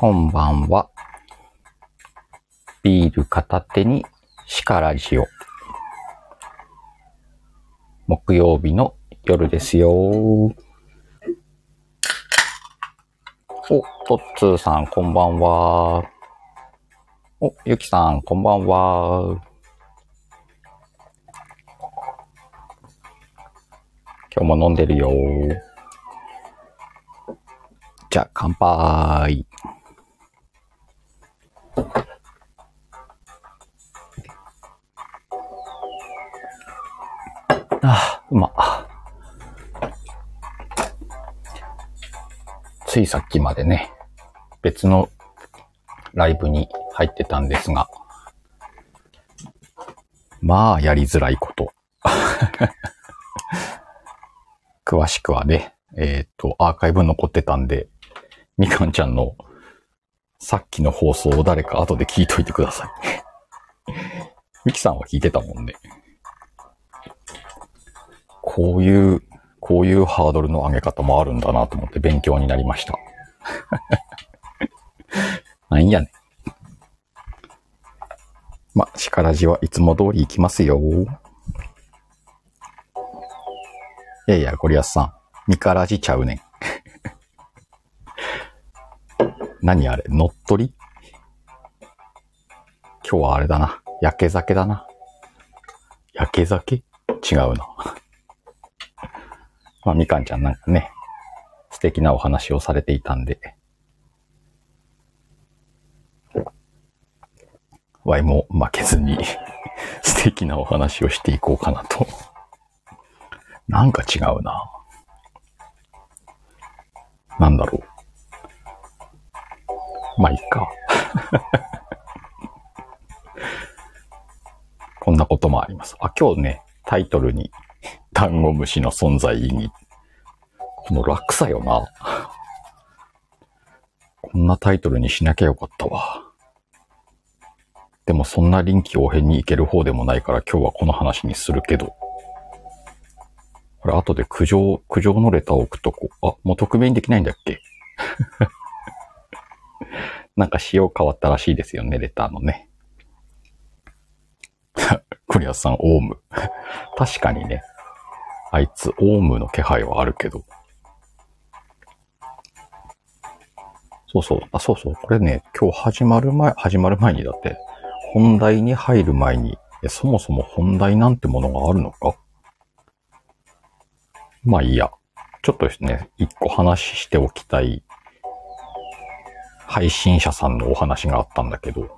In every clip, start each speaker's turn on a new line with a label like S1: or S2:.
S1: こんばんは。ビール片手にシカラジオ。木曜日の夜ですよ。お、トッツーさん、こんばんは。お、ゆきさん、こんばんは。今日も飲んでるよ。じゃあ、乾杯。ついさっきまでね、別のライブに入ってたんですが、まあ、やりづらいこと。詳しくはね、えっ、と、アーカイブ残ってたんで、みかんちゃんのさっきの放送を誰か後で聞いといてください。みきさんは聞いてたもんね。こういう、こういうハードルの上げ方もあるんだなと思って勉強になりました。なんやねん。ま、力じはいつも通り行きますよ。いやいや、ゴリアスさん。ミカラジちゃうねん。何あれ乗っ取り？今日はあれだな。焼け酒だな。焼け酒？違うな。まあ、みかんちゃんなんかね、素敵なお話をされていたんで、ワイも負けずに 素敵なお話をしていこうかなと。なんか違うな。なんだろう。まあ、いっか。こんなこともあります。あ、今日ね、タイトルに、ダンゴムシの存在意義。この楽さよな。こんなタイトルにしなきゃよかったわ。でもそんな臨機応変にいける方でもないから今日はこの話にするけど。これ後で苦情、苦情のレターを送っとこう。あ、もう匿名にできないんだっけ？なんか仕様変わったらしいですよね、レターのね。クリアさん、オウム。確かにね。あいつ、オウムの気配はあるけど。そうそう。あ、そうそう。これね、今日始まる前、始まる前にだって、本題に入る前に、そもそも本題なんてものがあるのか？まあいいや。ちょっとですね、一個話しておきたい配信者さんのお話があったんだけど、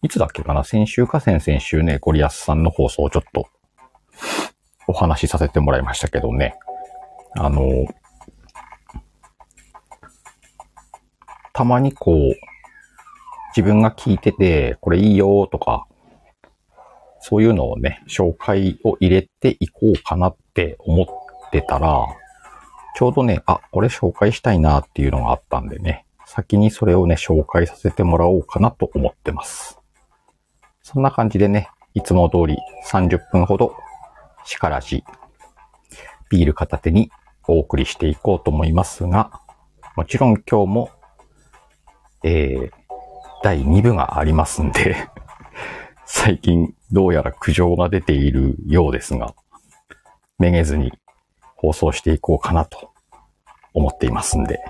S1: いつだっけかな？先週か？先々週ね、ゴリアスさんの放送をちょっとお話しさせてもらいましたけどね。あの、たまにこう、自分が聞いてて、これいいよとか、そういうのをね、紹介を入れていこうかなって思ってたら、ちょうどね、あ、これ紹介したいなっていうのがあったんでね、先にそれをね、紹介させてもらおうかなと思ってます。そんな感じでね、いつも通り30分ほど、しからじ、ビール片手にお送りしていこうと思いますが、もちろん今日も、えー、第2部がありますんで、最近どうやら苦情が出ているようですが、めげずに放送していこうかなと思っていますんで。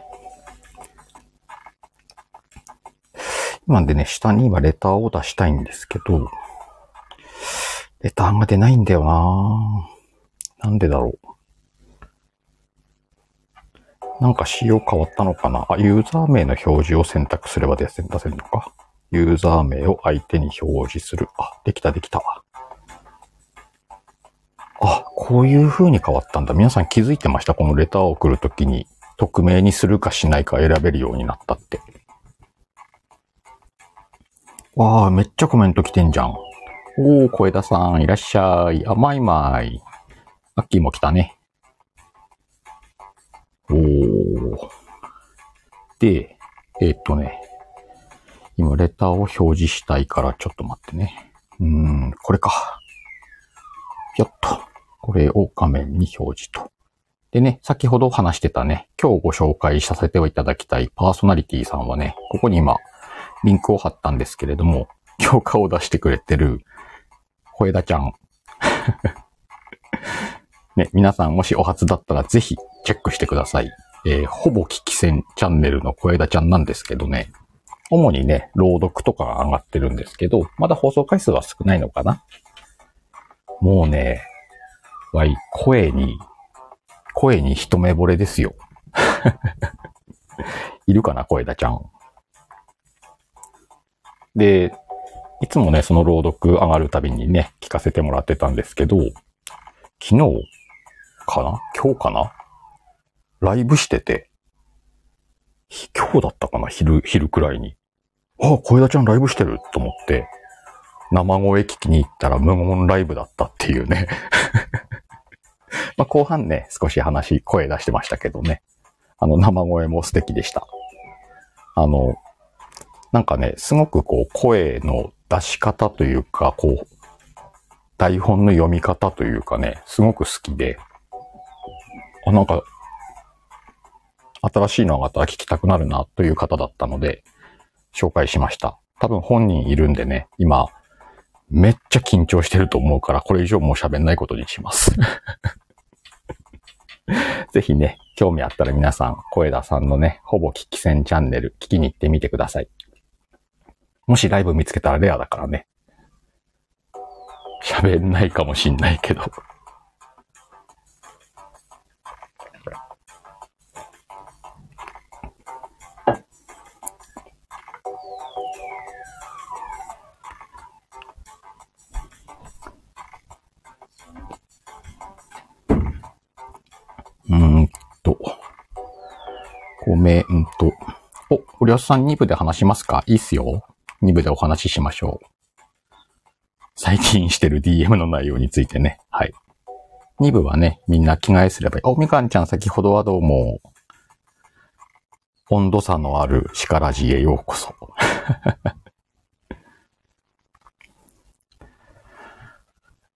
S1: 今でね、下に今レターを出したいんですけど、レターが出ないんだよななんでだろう。なんか仕様変わったのかなあ、ユーザー名の表示を選択すれば出せ出せるのか。ユーザー名を相手に表示する。あ、できたできた。あ、こういう風に変わったんだ。皆さん気づいてました？このレターを送るときに、匿名にするかしないか選べるようになったって。わあ、めっちゃコメント来てんじゃん。おー、小枝さん、いらっしゃい。あ、まいまい。アッキーも来たね。おー。で、えーっとね、今レターを表示したいからちょっと待ってね。うーん、これか。よっと。これを画面に表示と。でね、先ほど話してたね、今日ご紹介させていただきたいパーソナリティさんはね、ここに今、リンクを貼ったんですけれども、評価を出してくれてる、小枝ちゃん。ね、皆さんもしお初だったらぜひチェックしてください。えー、ほぼ聞き戦チャンネルの小枝ちゃんなんですけどね、主にね、朗読とかが上がってるんですけど、まだ放送回数は少ないのかなもうね、わい、声に、声に一目惚れですよ。いるかな、小枝ちゃん。で、いつもね、その朗読上がるたびにね、聞かせてもらってたんですけど、昨日かな？今日かな？ライブしてて、今日だったかな？昼、昼くらいに。ああ、小枝ちゃんライブしてると思って、生声聞きに行ったら無言ライブだったっていうね ま後半ね、少し話、声出してましたけどね。あの、生声も素敵でした。あの、なんかね、すごくこう、声の出し方というか、こう、台本の読み方というかね、すごく好きで、あ、なんか、新しいのがあったら聞きたくなるなという方だったので、紹介しました。多分本人いるんでね、今、めっちゃ緊張してると思うから、これ以上もう喋んないことにします。ぜひね、興味あったら皆さん、小枝さんのね、ほぼ聞き戦チャンネル、聞きに行ってみてください。もしライブ見つけたらレアだからね。喋んないかもしんないけど。うんと。コメント。お、堀安さん2部で話しますか？いいっすよ。2部でお話ししましょう。最近してる DM の内容についてね。はい。2部はね、みんな着替えすればいい。お、みかんちゃん先ほどはどうも。温度差のある力地へようこそ。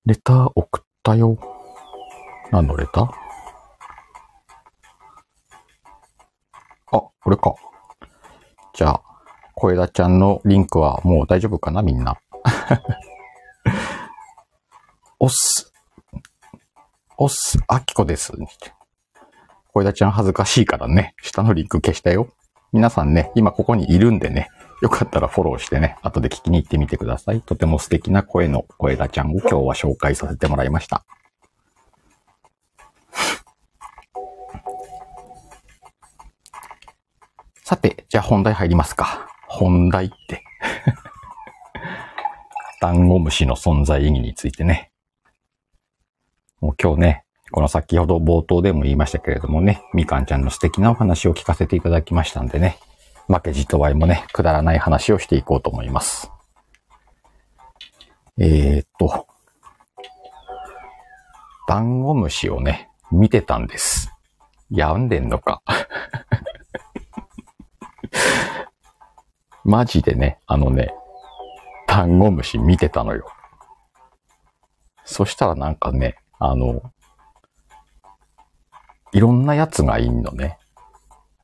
S1: レター送ったよ。何のレター？あ、これか。じゃあ、小枝ちゃんのリンクはもう大丈夫かなみんな。おっす。おっす。あきこです。小枝ちゃん恥ずかしいからね、下のリンク消したよ。皆さんね、今ここにいるんでね、よかったらフォローしてね、後で聞きに行ってみてください。とても素敵な声の小枝ちゃんを今日は紹介させてもらいました。さて、じゃあ本題入りますか。本題って。ダンゴムシの存在意義についてね。もう今日ね、この先ほど冒頭でも言いましたけれどもね、みかんちゃんの素敵なお話を聞かせていただきましたんでね、負けじとわいもね、くだらない話をしていこうと思います。えー、っと、ダンゴムシをね、見てたんです。病んでんのか。マジでね、あのね、ダンゴムシ見てたのよ。そしたらなんかね、あの、いろんなやつがいんのね。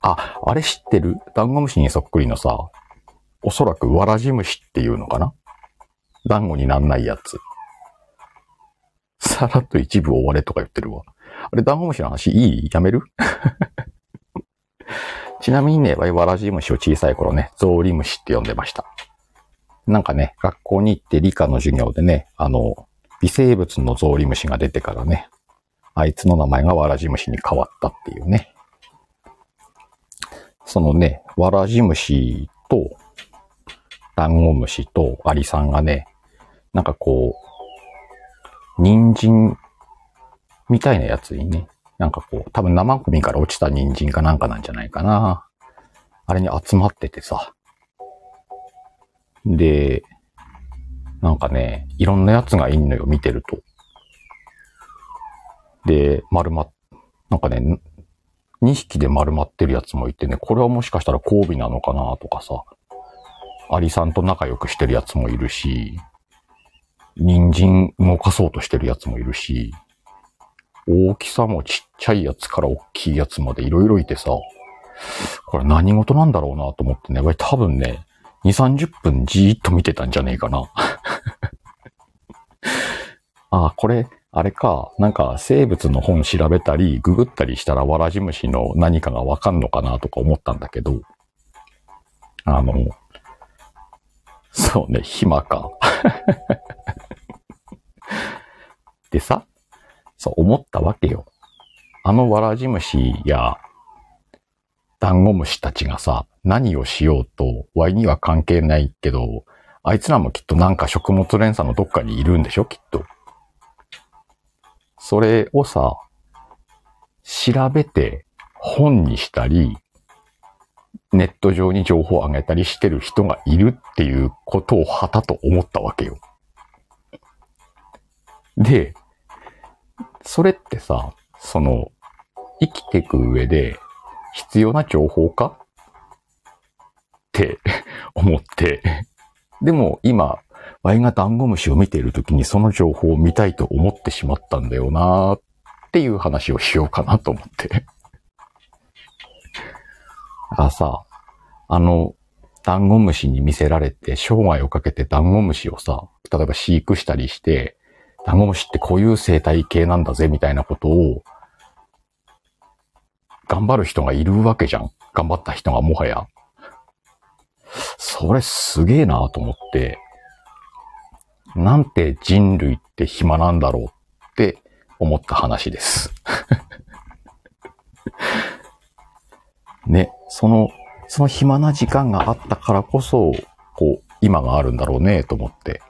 S1: あ、あれ知ってる？ダンゴムシにそっくりのさ、おそらくわらじ虫っていうのかな？ダンゴになんないやつ。さらっと一部終われとか言ってるわ。あれ、ダンゴムシの話いい？やめる？ちなみにね、わらじ虫を小さい頃ね、ゾウリムシって呼んでました。なんかね、学校に行って理科の授業でね、あの、微生物のゾウリムシが出てからね、あいつの名前がわらじ虫に変わったっていうね。そのね、わらじ虫と、ダンゴムシとアリさんがね、なんかこう、人参みたいなやつにね、なんかこう、多分生首から落ちた人参かなんかなんじゃないかな。あれに集まっててさ。で、なんかね、いろんなやつがいんのよ、見てると。で、丸ま、なんかね、2匹で丸まってるやつもいてね、これはもしかしたら交尾なのかなとかさ、アリさんと仲良くしてるやつもいるし、人参動かそうとしてるやつもいるし、大きさもちっちゃいやつから大きいやつまでいろいろいてさ、これ何事なんだろうなと思ってね、これ多分ね、2、30分じーっと見てたんじゃねえかな。あ、これ、あれか、なんか生物の本調べたり、ググったりしたらわらじ虫の何かがわかんのかなとか思ったんだけど、あの、そうね、暇か。でさ、そう思ったわけよ。あのわらじ虫やダンゴムシたちがさ、何をしようと、ワイには関係ないけど、あいつらもきっとなんか食物連鎖のどっかにいるんでしょきっと。それをさ、調べて本にしたり、ネット上に情報を上げたりしてる人がいるっていうことをはたと思ったわけよ。で、それってさ、その、生きていく上で必要な情報か？って思って、でも今、ワイがダンゴムシを見ているときにその情報を見たいと思ってしまったんだよなっていう話をしようかなと思って。だからさ、あの、ダンゴムシに見せられて生涯をかけてダンゴムシをさ、例えば飼育したりして、ダンゴムシってこういう生態系なんだぜみたいなことを頑張る人がいるわけじゃん。頑張った人がもはや。それすげえなと思って、なんて人類って暇なんだろうって思った話です。ね、その、その暇な時間があったからこそ、こう、今があるんだろうね、と思って。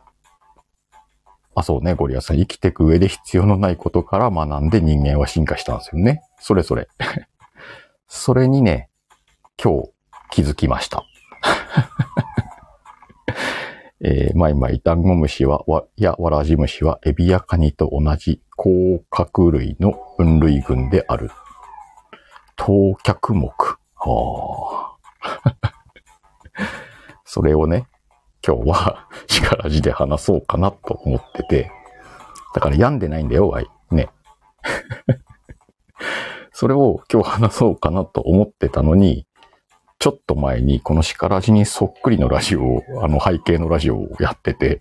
S1: あ、そうね、ゴリアさん。生きていく上で必要のないことから学んで人間は進化したんですよね。それぞれ。それにね、今日気づきました。えー、マイマイダンゴムシは、わ、やわらじ虫はエビやカニと同じ甲殻類の分類群である。頭脚目。はあ。それをね、今日は 力字で話そうかなと思ってて。だから病んでないんだよ、ワイ。ね。それを今日話そうかなと思ってたのに、ちょっと前にこのシカラジにそっくりのラジオを、あの背景のラジオをやってて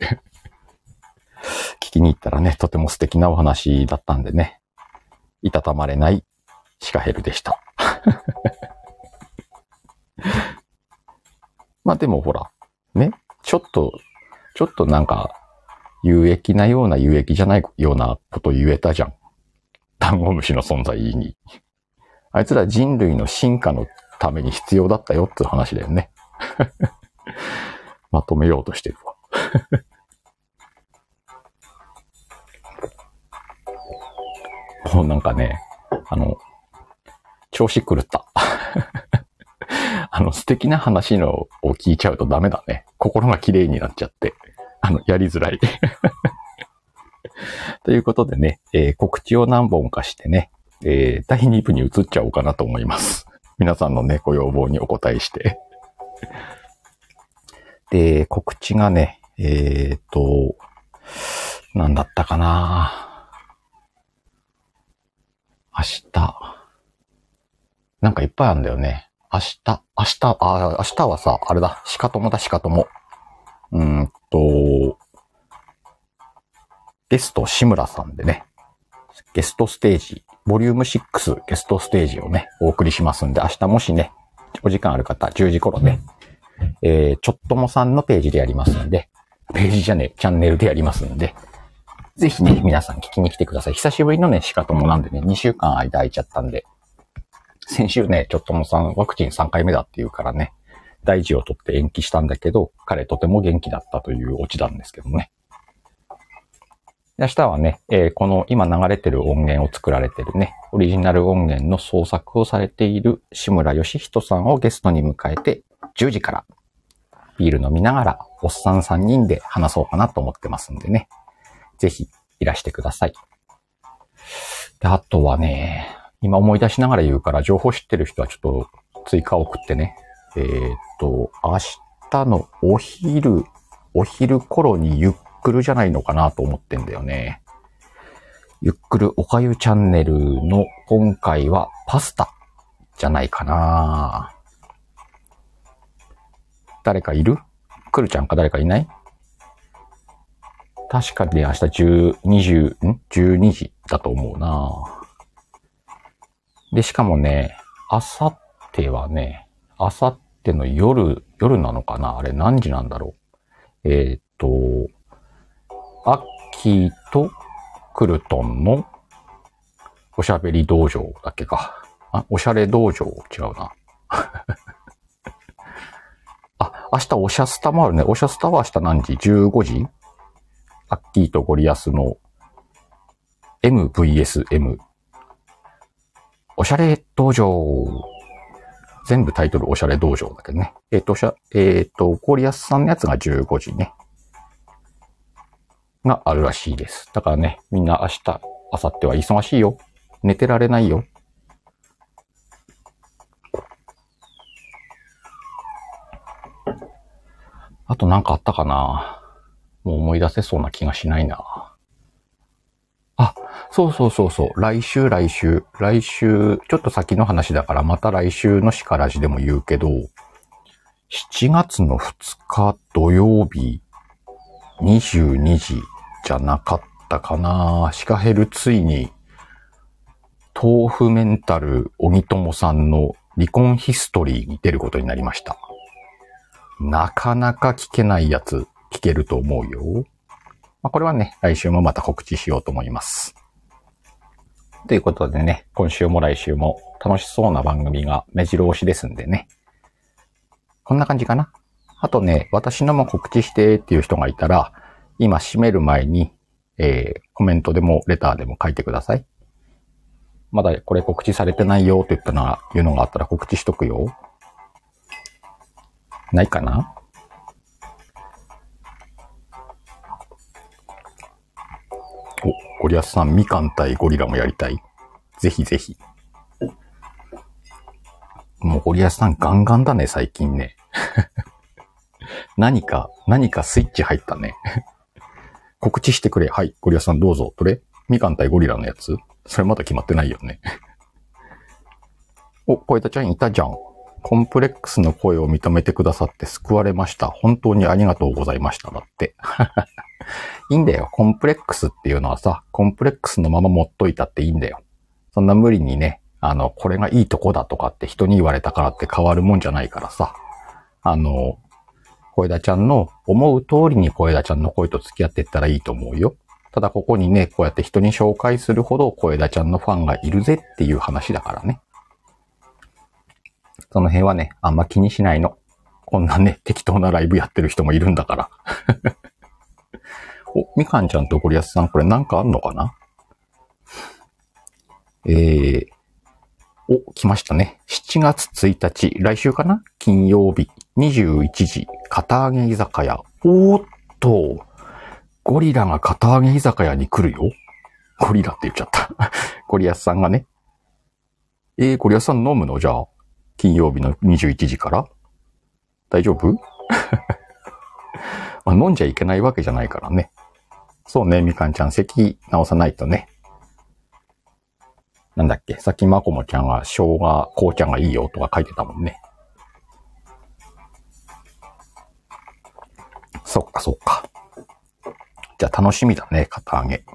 S1: 聞きに行ったらね、とても素敵なお話だったんでね、いたたまれないシカヘルでした。まあでもほら、ね、ちょっと、ちょっとなんか、有益なような有益じゃないようなこと言えたじゃん。ダンゴムシの存在に。あいつら人類の進化のために必要だったよって話だよね。まとめようとしてるわ。もうなんかね、あの、調子狂った。あの、素敵な話のを聞いちゃうとダメだね。心が綺麗になっちゃって。あの、やりづらい。ということでね、えー、告知を何本かしてね、えー、第2部に移っちゃおうかなと思います。皆さんのね、ご要望にお答えして。で、告知がね、えっ、ー、と、なんだったかな明日。なんかいっぱいあるんだよね。明日、明日、あ、明日はさ、あれだ、鹿友だ、鹿友。うんと、ゲスト、志村さんでね、ゲストステージボリューム6ゲストステージをね、お送りしますんで、明日もしね、お時間ある方、10時頃ね、えー、ちょっともさんのページでやりますんで、ページじゃねチャンネルでやりますんで、ぜひね、皆さん聞きに来てください。久しぶりのね、しかともなんでね、2週間間空いちゃったんで、先週ね、ちょっともさんワクチン3回目だっていうからね、大事を取って延期したんだけど、彼とても元気だったというオチなんですけどね。明日はね、えー、この今流れてる音源を作られてるね、オリジナル音源の創作をされている志村義人さんをゲストに迎えて、10時からビール飲みながら、おっさん3人で話そうかなと思ってますんでね。ぜひいらしてください。で、あとはね、今思い出しながら言うから情報知ってる人はちょっと追加を送ってね。えー、っと、明日のお昼、お昼頃にゆっ来るじゃないのかなと思ってんだよね。ゆっくるおかゆチャンネルの今回はパスタじゃないかな誰かいる？くるちゃんか誰かいない？確かに明日10、20、ん ?12 時だと思うなで、しかもね、あさってはね、あさっての夜、夜なのかな？あれ何時なんだろう？えー、っと、アッキーとクルトンのおしゃべり道場だっけか。あ、おしゃれ道場？違うな。あ、明日おしゃスタもあるね。おしゃスタは明日何時 ?15 時アッキーとゴリアスの MVSM。おしゃれ道場。全部タイトルおしゃれ道場だけどね。えっ、ー、と、しゃ、えっ、ー、と、ゴリアスさんのやつが15時ね。があるらしいです。だからね、みんな明日、明後日は忙しいよ。寝てられないよ。あとなんかあったかなもう思い出せそうな気がしないな。あ、そうそうそうそう。来週来週。来週、ちょっと先の話だからまた来週のしからじでも言うけど、7月の2日土曜日、22時じゃなかったかなシカヘルついに、豆腐メンタル荻友さんの離婚ヒストリーに出ることになりました。なかなか聞けないやつ聞けると思うよ。まあ、これはね、来週もまた告知しようと思います。ということでね、今週も来週も楽しそうな番組が目白押しですんでね。こんな感じかな。あとね、私のも告知してっていう人がいたら、今閉める前に、えー、コメントでもレターでも書いてください。まだこれ告知されてないよって言ったのが、いうのがあったら告知しとくよ。ないかなゴリアスさん、みかん対ゴリラもやりたいぜひぜひ。もうゴリアスさんガンガンだね、最近ね。何か、何かスイッチ入ったね。告知してくれ。はい。ゴリアスさんどうぞ。どれみかん対ゴリラのやつそれまだ決まってないよね。お、小枝ちゃんいたじゃん。コンプレックスの声を認めてくださって救われました。本当にありがとうございました。だって。いいんだよ。コンプレックスっていうのはさ、コンプレックスのまま持っといたっていいんだよ。そんな無理にね、あの、これがいいとこだとかって人に言われたからって変わるもんじゃないからさ。あの、小枝ちゃんの思う通りに小枝ちゃんの声と付き合っていったらいいと思うよ。ただここにね、こうやって人に紹介するほど小枝ちゃんのファンがいるぜっていう話だからね。その辺はね、あんま気にしないの。こんなね、適当なライブやってる人もいるんだから。お、みかんちゃんとゴリアスさん、これなんかあんのかな？えー、お、来ましたね。7月1日、来週かな？金曜日、21時、片揚げ居酒屋。おーっと、ゴリラが片揚げ居酒屋に来るよ。ゴリラって言っちゃった。ゴリアスさんがね。えー、ゴリアスさん飲むの？じゃあ。金曜日の21時から？大丈夫？まあ、飲んじゃいけないわけじゃないからね。そうね、みかんちゃん、咳直さないとね。なんだっけ？さっきまこもちゃんが生姜、紅茶がいいよとか書いてたもんね。そっかそっか。じゃあ楽しみだね、片揚げ。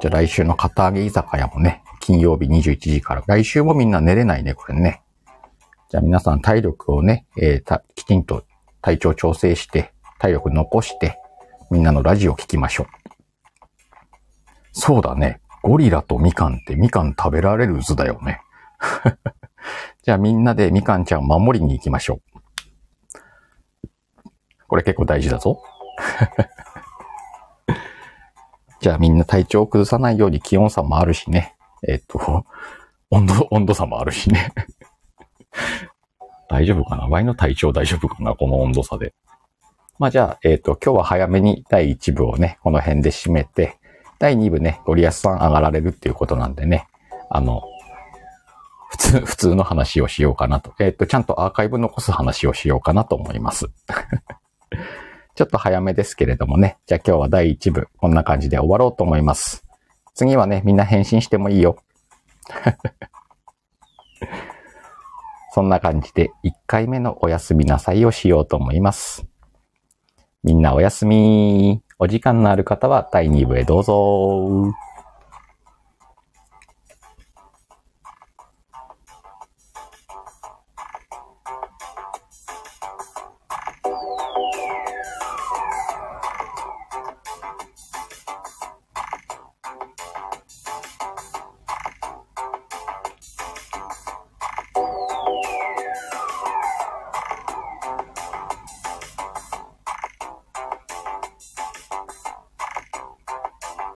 S1: じゃあ来週の片揚げ居酒屋もね、金曜日21時から。来週もみんな寝れないね、これね。じゃあ皆さん体力をね、えー、きちんと体調調整して、体力残して、みんなのラジオ聞きましょう。そうだね。ゴリラとみかんってみかん食べられる図だよね。じゃあみんなでみかんちゃんを守りに行きましょう。これ結構大事だぞ。じゃあみんな体調を崩さないように気温差もあるしね。えっ、と、温度、温度差もあるしね。大丈夫かな？ワイの体調大丈夫かな？この温度差で。まあじゃあ、えっ、と、今日は早めに第1部をね、この辺で締めて、第2部ね、ゴリアスさん上がられるっていうことなんでね、あの、普通、普通の話をしようかなと。えっ、ー、と、ちゃんとアーカイブ残す話をしようかなと思います。ちょっと早めですけれどもね。じゃあ今日は第1部、こんな感じで終わろうと思います。次はね、みんな返信してもいいよ。そんな感じで1回目のおやすみなさいをしようと思います。みんなおやすみ。お時間のある方は第2部へどうぞ。